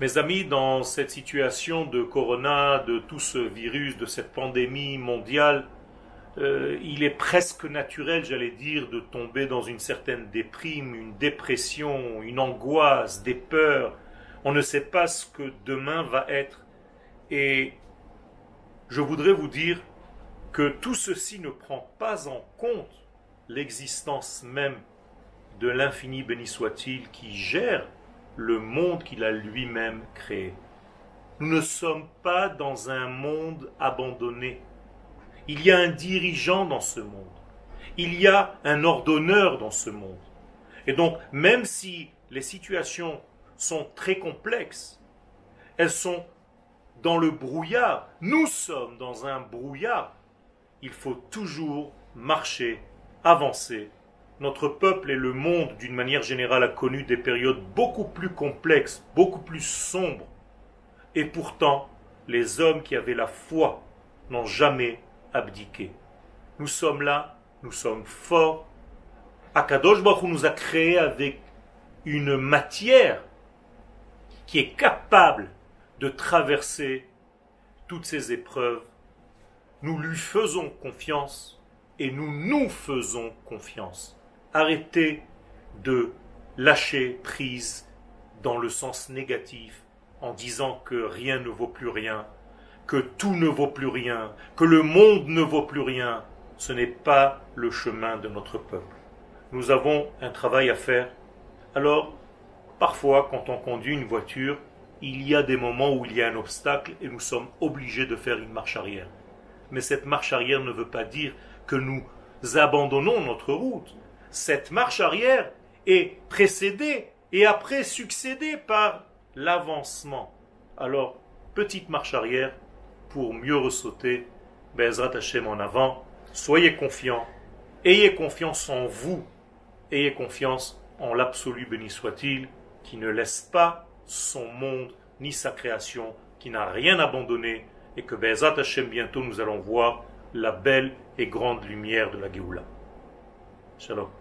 Mes amis, dans cette situation de corona, de tout ce virus, de cette pandémie mondiale, euh, il est presque naturel, j'allais dire, de tomber dans une certaine déprime, une dépression, une angoisse, des peurs. On ne sait pas ce que demain va être. Et je voudrais vous dire que tout ceci ne prend pas en compte l'existence même de l'infini béni soit-il qui gère le monde qu'il a lui-même créé. Nous ne sommes pas dans un monde abandonné. Il y a un dirigeant dans ce monde. Il y a un ordonneur dans ce monde. Et donc, même si les situations sont très complexes, elles sont dans le brouillard, nous sommes dans un brouillard, il faut toujours marcher, avancer notre peuple et le monde d'une manière générale a connu des périodes beaucoup plus complexes, beaucoup plus sombres. Et pourtant, les hommes qui avaient la foi n'ont jamais abdiqué. Nous sommes là, nous sommes forts. Akadosh Baruch nous a créés avec une matière qui est capable de traverser toutes ces épreuves. Nous lui faisons confiance et nous nous faisons confiance arrêtez de lâcher prise dans le sens négatif en disant que rien ne vaut plus rien, que tout ne vaut plus rien, que le monde ne vaut plus rien. Ce n'est pas le chemin de notre peuple. Nous avons un travail à faire. Alors, parfois, quand on conduit une voiture, il y a des moments où il y a un obstacle et nous sommes obligés de faire une marche arrière. Mais cette marche arrière ne veut pas dire que nous abandonnons notre route cette marche arrière est précédée et après succédée par l'avancement. Alors, petite marche arrière pour mieux ressauter, Bezrat Hashem en avant. Soyez confiants, ayez confiance en vous, ayez confiance en l'absolu béni soit-il, qui ne laisse pas son monde ni sa création, qui n'a rien abandonné, et que Bezrat Hashem bientôt nous allons voir la belle et grande lumière de la Géoula. Shalom.